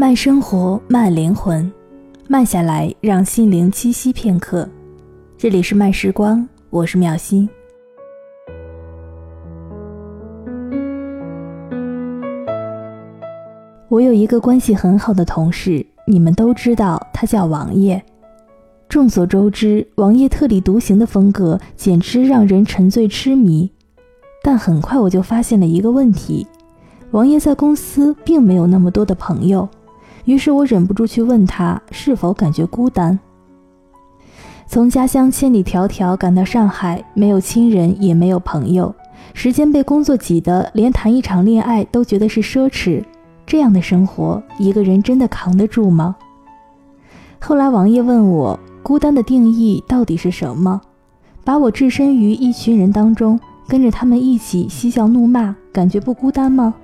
慢生活，慢灵魂，慢下来，让心灵栖息片刻。这里是慢时光，我是妙心。我有一个关系很好的同事，你们都知道，他叫王爷。众所周知，王爷特立独行的风格简直让人沉醉痴迷。但很快我就发现了一个问题：王爷在公司并没有那么多的朋友。于是我忍不住去问他是否感觉孤单。从家乡千里迢迢赶到上海，没有亲人，也没有朋友，时间被工作挤得连谈一场恋爱都觉得是奢侈。这样的生活，一个人真的扛得住吗？后来王爷问我，孤单的定义到底是什么？把我置身于一群人当中，跟着他们一起嬉笑怒骂，感觉不孤单吗？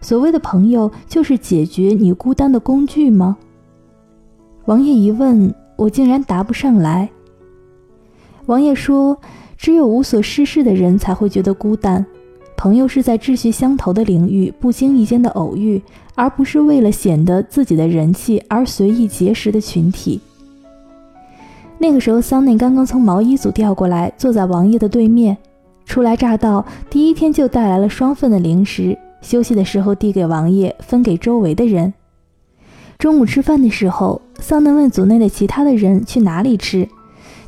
所谓的朋友，就是解决你孤单的工具吗？王爷一问，我竟然答不上来。王爷说，只有无所事事的人才会觉得孤单，朋友是在志趣相投的领域不经意间的偶遇，而不是为了显得自己的人气而随意结识的群体。那个时候，桑内刚刚从毛衣组调过来，坐在王爷的对面，初来乍到，第一天就带来了双份的零食。休息的时候递给王爷，分给周围的人。中午吃饭的时候，桑嫩问组内的其他的人去哪里吃，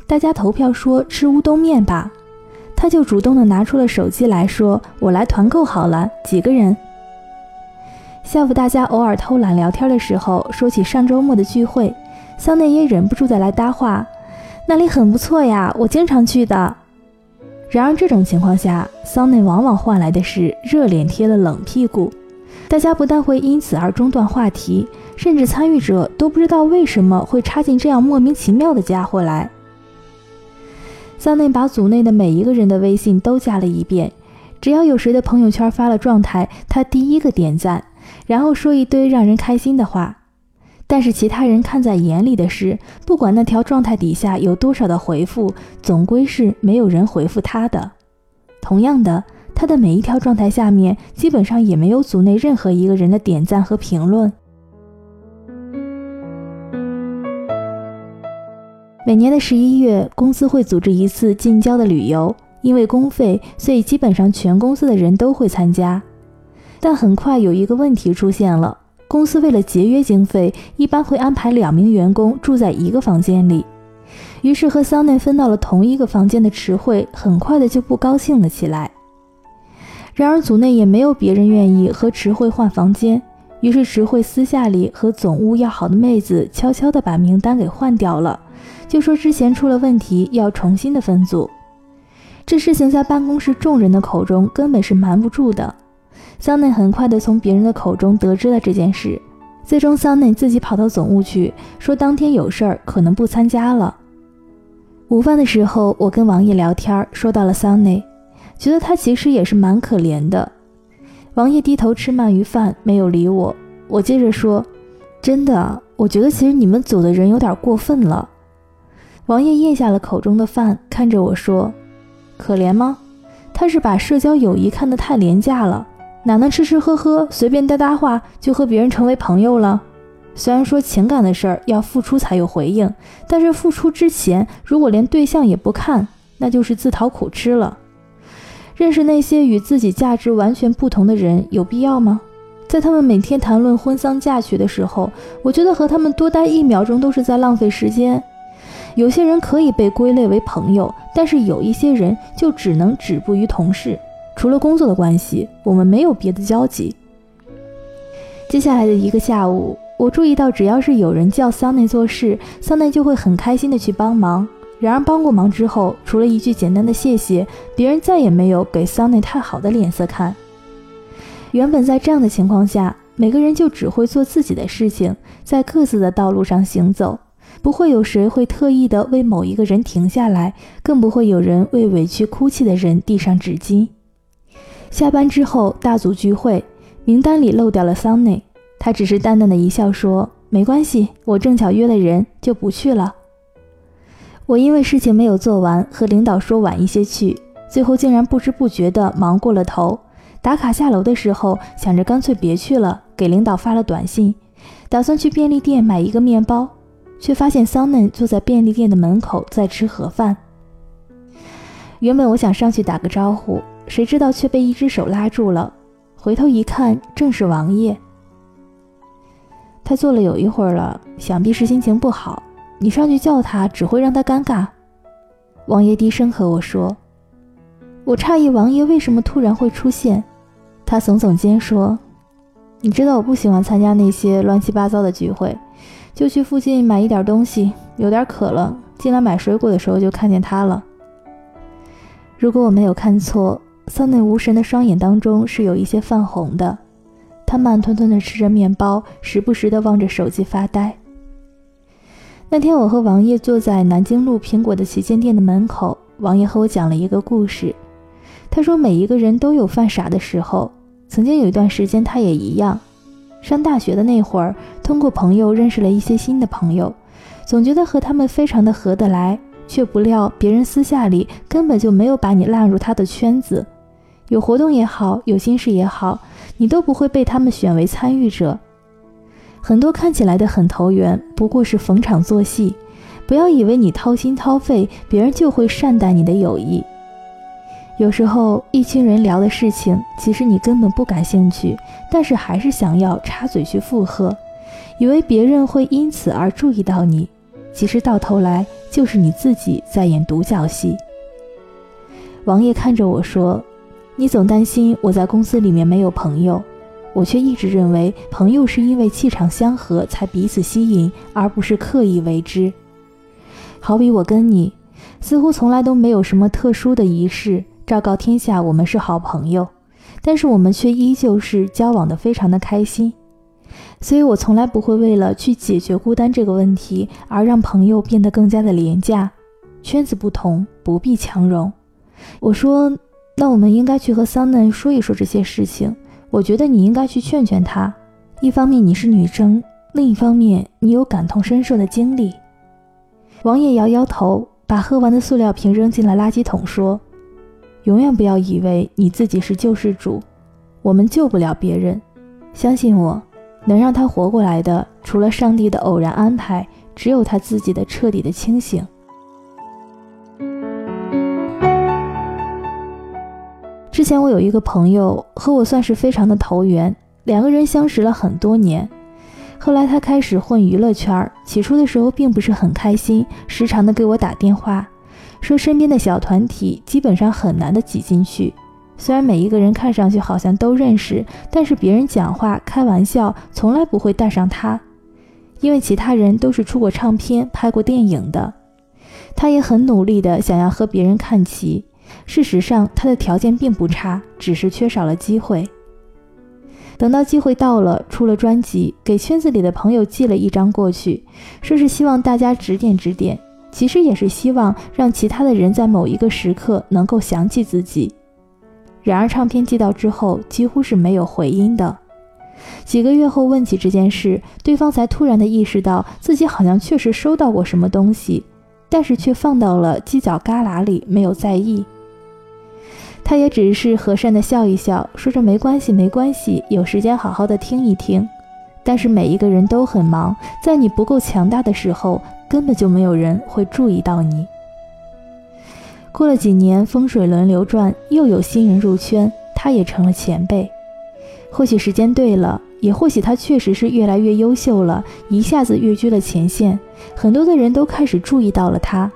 大家投票说吃乌冬面吧，他就主动的拿出了手机来说：“我来团购好了，几个人。”下午大家偶尔偷懒聊天的时候，说起上周末的聚会，桑内也忍不住的来搭话：“那里很不错呀，我经常去的。”然而，这种情况下，桑内往往换来的是热脸贴了冷屁股。大家不但会因此而中断话题，甚至参与者都不知道为什么会插进这样莫名其妙的家伙来。桑内把组内的每一个人的微信都加了一遍，只要有谁的朋友圈发了状态，他第一个点赞，然后说一堆让人开心的话。但是其他人看在眼里的是，不管那条状态底下有多少的回复，总归是没有人回复他的。同样的，他的每一条状态下面，基本上也没有组内任何一个人的点赞和评论。每年的十一月，公司会组织一次近郊的旅游，因为公费，所以基本上全公司的人都会参加。但很快有一个问题出现了。公司为了节约经费，一般会安排两名员工住在一个房间里。于是和桑内分到了同一个房间的池慧，很快的就不高兴了起来。然而组内也没有别人愿意和池慧换房间，于是池慧私下里和总务要好的妹子悄悄的把名单给换掉了，就说之前出了问题，要重新的分组。这事情在办公室众人的口中根本是瞒不住的。桑内很快的从别人的口中得知了这件事，最终桑内自己跑到总务去，说当天有事儿，可能不参加了。午饭的时候，我跟王爷聊天，说到了桑内，觉得他其实也是蛮可怜的。王爷低头吃鳗鱼饭，没有理我。我接着说，真的，我觉得其实你们组的人有点过分了。王爷咽下了口中的饭，看着我说，可怜吗？他是把社交友谊看得太廉价了。哪能吃吃喝喝，随便搭搭话就和别人成为朋友了？虽然说情感的事儿要付出才有回应，但是付出之前如果连对象也不看，那就是自讨苦吃了。认识那些与自己价值完全不同的人有必要吗？在他们每天谈论婚丧嫁娶的时候，我觉得和他们多待一秒钟都是在浪费时间。有些人可以被归类为朋友，但是有一些人就只能止步于同事。除了工作的关系，我们没有别的交集。接下来的一个下午，我注意到，只要是有人叫桑内做事，桑内就会很开心的去帮忙。然而帮过忙之后，除了一句简单的谢谢，别人再也没有给桑内太好的脸色看。原本在这样的情况下，每个人就只会做自己的事情，在各自的道路上行走，不会有谁会特意的为某一个人停下来，更不会有人为委屈哭泣的人递上纸巾。下班之后，大组聚会，名单里漏掉了桑内，他只是淡淡的一笑说：“没关系，我正巧约了人，就不去了。”我因为事情没有做完，和领导说晚一些去，最后竟然不知不觉的忙过了头。打卡下楼的时候，想着干脆别去了，给领导发了短信，打算去便利店买一个面包，却发现桑嫩坐在便利店的门口在吃盒饭。原本我想上去打个招呼，谁知道却被一只手拉住了。回头一看，正是王爷。他坐了有一会儿了，想必是心情不好。你上去叫他，只会让他尴尬。王爷低声和我说：“我诧异，王爷为什么突然会出现？”他耸耸肩说：“你知道我不喜欢参加那些乱七八糟的聚会，就去附近买一点东西。有点渴了，进来买水果的时候就看见他了。如果我没有看错，桑内无神的双眼当中是有一些泛红的。他慢吞吞地吃着面包，时不时地望着手机发呆。那天，我和王爷坐在南京路苹果的旗舰店的门口，王爷和我讲了一个故事。他说，每一个人都有犯傻的时候。曾经有一段时间，他也一样。上大学的那会儿，通过朋友认识了一些新的朋友，总觉得和他们非常的合得来，却不料别人私下里根本就没有把你纳入他的圈子。有活动也好，有心事也好，你都不会被他们选为参与者。很多看起来的很投缘，不过是逢场作戏。不要以为你掏心掏肺，别人就会善待你的友谊。有时候，一群人聊的事情，其实你根本不感兴趣，但是还是想要插嘴去附和，以为别人会因此而注意到你，其实到头来就是你自己在演独角戏。王爷看着我说：“你总担心我在公司里面没有朋友，我却一直认为朋友是因为气场相合才彼此吸引，而不是刻意为之。好比我跟你，似乎从来都没有什么特殊的仪式。”昭告天下，我们是好朋友，但是我们却依旧是交往的非常的开心，所以我从来不会为了去解决孤单这个问题而让朋友变得更加的廉价。圈子不同，不必强融。我说，那我们应该去和桑嫩说一说这些事情。我觉得你应该去劝劝他。一方面你是女生，另一方面你有感同身受的经历。王爷摇摇头，把喝完的塑料瓶扔进了垃圾桶，说。永远不要以为你自己是救世主，我们救不了别人。相信我，能让他活过来的，除了上帝的偶然安排，只有他自己的彻底的清醒。之前我有一个朋友和我算是非常的投缘，两个人相识了很多年。后来他开始混娱乐圈，起初的时候并不是很开心，时常的给我打电话。说身边的小团体基本上很难的挤进去，虽然每一个人看上去好像都认识，但是别人讲话开玩笑从来不会带上他，因为其他人都是出过唱片、拍过电影的。他也很努力的想要和别人看齐，事实上他的条件并不差，只是缺少了机会。等到机会到了，出了专辑，给圈子里的朋友寄了一张过去，说是希望大家指点指点。其实也是希望让其他的人在某一个时刻能够想起自己。然而唱片寄到之后，几乎是没有回音的。几个月后问起这件事，对方才突然的意识到自己好像确实收到过什么东西，但是却放到了犄角旮旯里，没有在意。他也只是和善的笑一笑，说着没关系，没关系，有时间好好的听一听。但是每一个人都很忙，在你不够强大的时候。根本就没有人会注意到你。过了几年，风水轮流转，又有新人入圈，他也成了前辈。或许时间对了，也或许他确实是越来越优秀了，一下子跃居了前线，很多的人都开始注意到了他。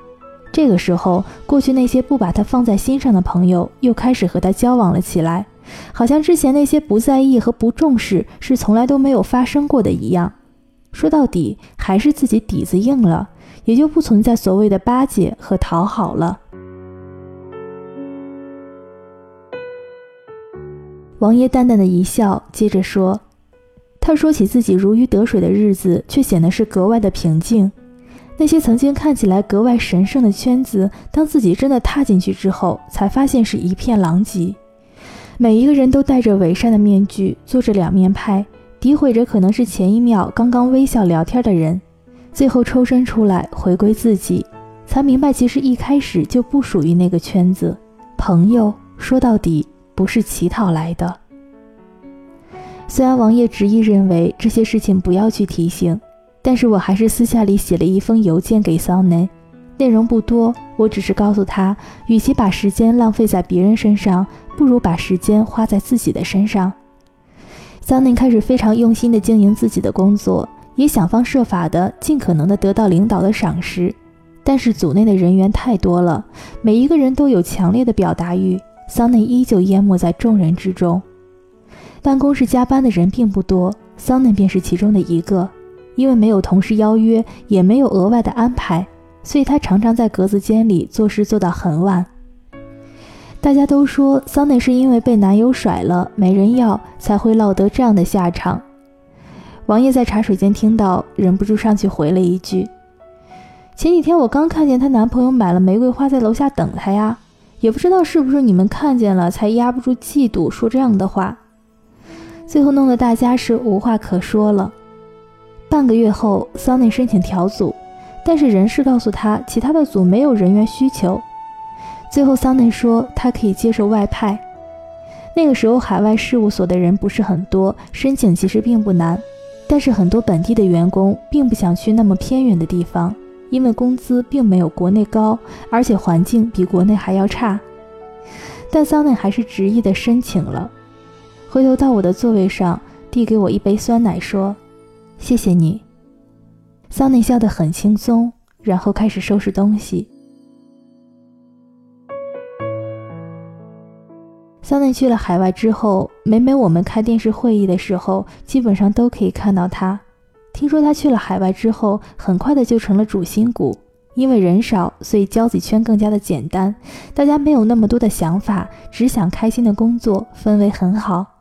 这个时候，过去那些不把他放在心上的朋友，又开始和他交往了起来，好像之前那些不在意和不重视是从来都没有发生过的一样。说到底，还是自己底子硬了，也就不存在所谓的巴结和讨好了。王爷淡淡的一笑，接着说：“他说起自己如鱼得水的日子，却显得是格外的平静。那些曾经看起来格外神圣的圈子，当自己真的踏进去之后，才发现是一片狼藉。每一个人都戴着伪善的面具，做着两面派。”诋毁着可能是前一秒刚刚微笑聊天的人，最后抽身出来回归自己，才明白其实一开始就不属于那个圈子。朋友说到底不是乞讨来的。虽然王爷执意认为这些事情不要去提醒，但是我还是私下里写了一封邮件给桑内，内容不多，我只是告诉他，与其把时间浪费在别人身上，不如把时间花在自己的身上。桑内开始非常用心地经营自己的工作，也想方设法的尽可能的得到领导的赏识，但是组内的人员太多了，每一个人都有强烈的表达欲，桑内依旧淹没在众人之中。办公室加班的人并不多，桑内便是其中的一个。因为没有同事邀约，也没有额外的安排，所以他常常在格子间里做事做到很晚。大家都说桑内是因为被男友甩了，没人要，才会落得这样的下场。王爷在茶水间听到，忍不住上去回了一句：“前几天我刚看见她男朋友买了玫瑰花在楼下等她呀，也不知道是不是你们看见了，才压不住嫉妒说这样的话。”最后弄得大家是无话可说了。半个月后，桑内申请调组，但是人事告诉他，其他的组没有人员需求。最后，桑内说他可以接受外派。那个时候，海外事务所的人不是很多，申请其实并不难，但是很多本地的员工并不想去那么偏远的地方，因为工资并没有国内高，而且环境比国内还要差。但桑内还是执意的申请了。回头到我的座位上，递给我一杯酸奶，说：“谢谢你。”桑内笑得很轻松，然后开始收拾东西。桑内去了海外之后，每每我们开电视会议的时候，基本上都可以看到他。听说他去了海外之后，很快的就成了主心骨，因为人少，所以交际圈更加的简单，大家没有那么多的想法，只想开心的工作，氛围很好。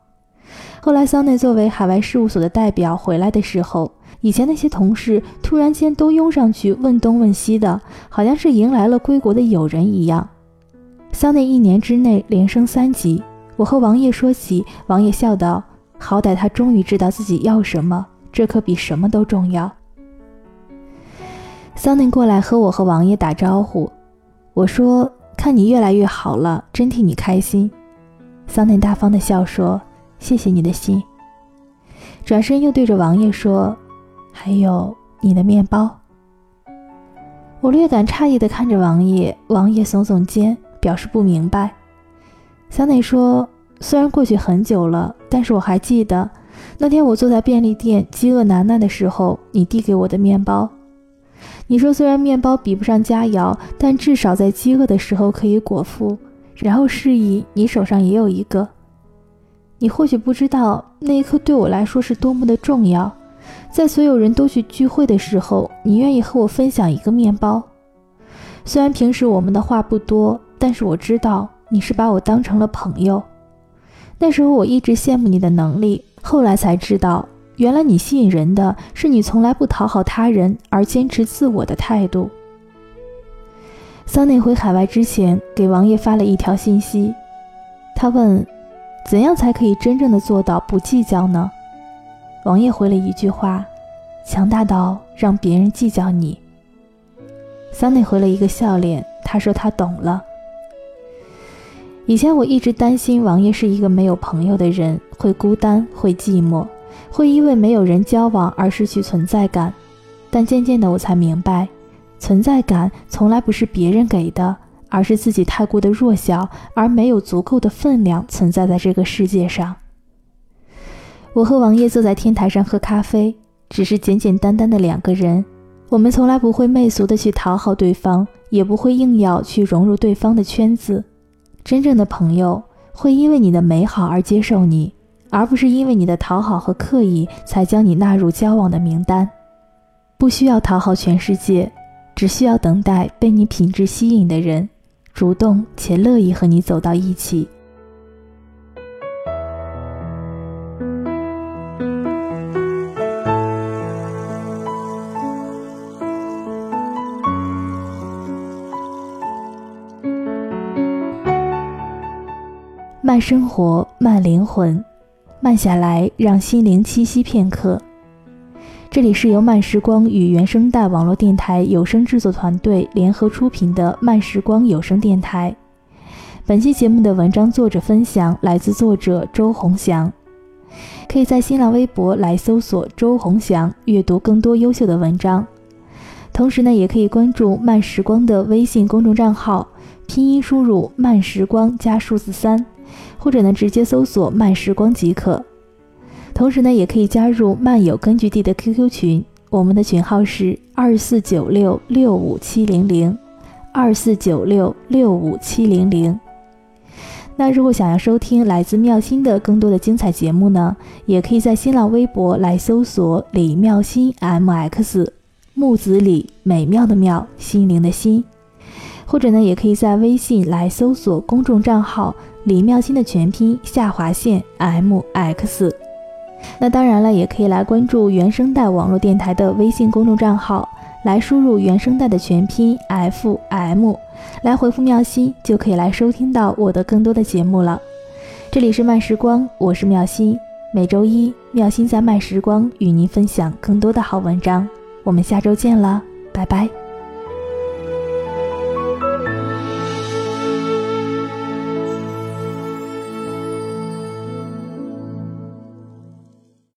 后来，桑内作为海外事务所的代表回来的时候，以前那些同事突然间都拥上去问东问西的，好像是迎来了归国的友人一样。桑内一年之内连升三级，我和王爷说起，王爷笑道：“好歹他终于知道自己要什么，这可比什么都重要。”桑内过来和我和王爷打招呼，我说：“看你越来越好了，真替你开心。”桑内大方的笑说。谢谢你的心。转身又对着王爷说：“还有你的面包。”我略感诧异的看着王爷，王爷耸耸肩，表示不明白。小美说：“虽然过去很久了，但是我还记得那天我坐在便利店饥饿难耐的时候，你递给我的面包。你说虽然面包比不上佳肴，但至少在饥饿的时候可以果腹。然后示意你手上也有一个。”你或许不知道，那一刻对我来说是多么的重要。在所有人都去聚会的时候，你愿意和我分享一个面包。虽然平时我们的话不多，但是我知道你是把我当成了朋友。那时候我一直羡慕你的能力，后来才知道，原来你吸引人的是你从来不讨好他人而坚持自我的态度。桑内回海外之前，给王爷发了一条信息，他问。怎样才可以真正的做到不计较呢？王爷回了一句话：“强大到让别人计较你。”桑内回了一个笑脸，他说他懂了。以前我一直担心王爷是一个没有朋友的人，会孤单，会寂寞，会因为没有人交往而失去存在感。但渐渐的，我才明白，存在感从来不是别人给的。而是自己太过的弱小，而没有足够的分量存在在这个世界上。我和王爷坐在天台上喝咖啡，只是简简单单的两个人。我们从来不会媚俗的去讨好对方，也不会硬要去融入对方的圈子。真正的朋友会因为你的美好而接受你，而不是因为你的讨好和刻意才将你纳入交往的名单。不需要讨好全世界，只需要等待被你品质吸引的人。主动且乐意和你走到一起。慢生活，慢灵魂，慢下来，让心灵栖息片刻。这里是由慢时光与原声带网络电台有声制作团队联合出品的慢时光有声电台。本期节目的文章作者分享来自作者周鸿祥。可以在新浪微博来搜索周鸿祥，阅读更多优秀的文章。同时呢，也可以关注慢时光的微信公众账号，拼音输入慢时光加数字三，或者呢直接搜索慢时光即可。同时呢，也可以加入漫友根据地的 QQ 群，我们的群号是二四九六六五七零零，二四九六六五七零零。那如果想要收听来自妙心的更多的精彩节目呢，也可以在新浪微博来搜索李妙心 MX，木子李美妙的妙，心灵的心，或者呢，也可以在微信来搜索公众账号李妙心的全拼下划线 MX。那当然了，也可以来关注原声带网络电台的微信公众账号，来输入原声带的全拼 FM，来回复“妙心”，就可以来收听到我的更多的节目了。这里是慢时光，我是妙心，每周一妙心在慢时光与您分享更多的好文章。我们下周见了，拜拜。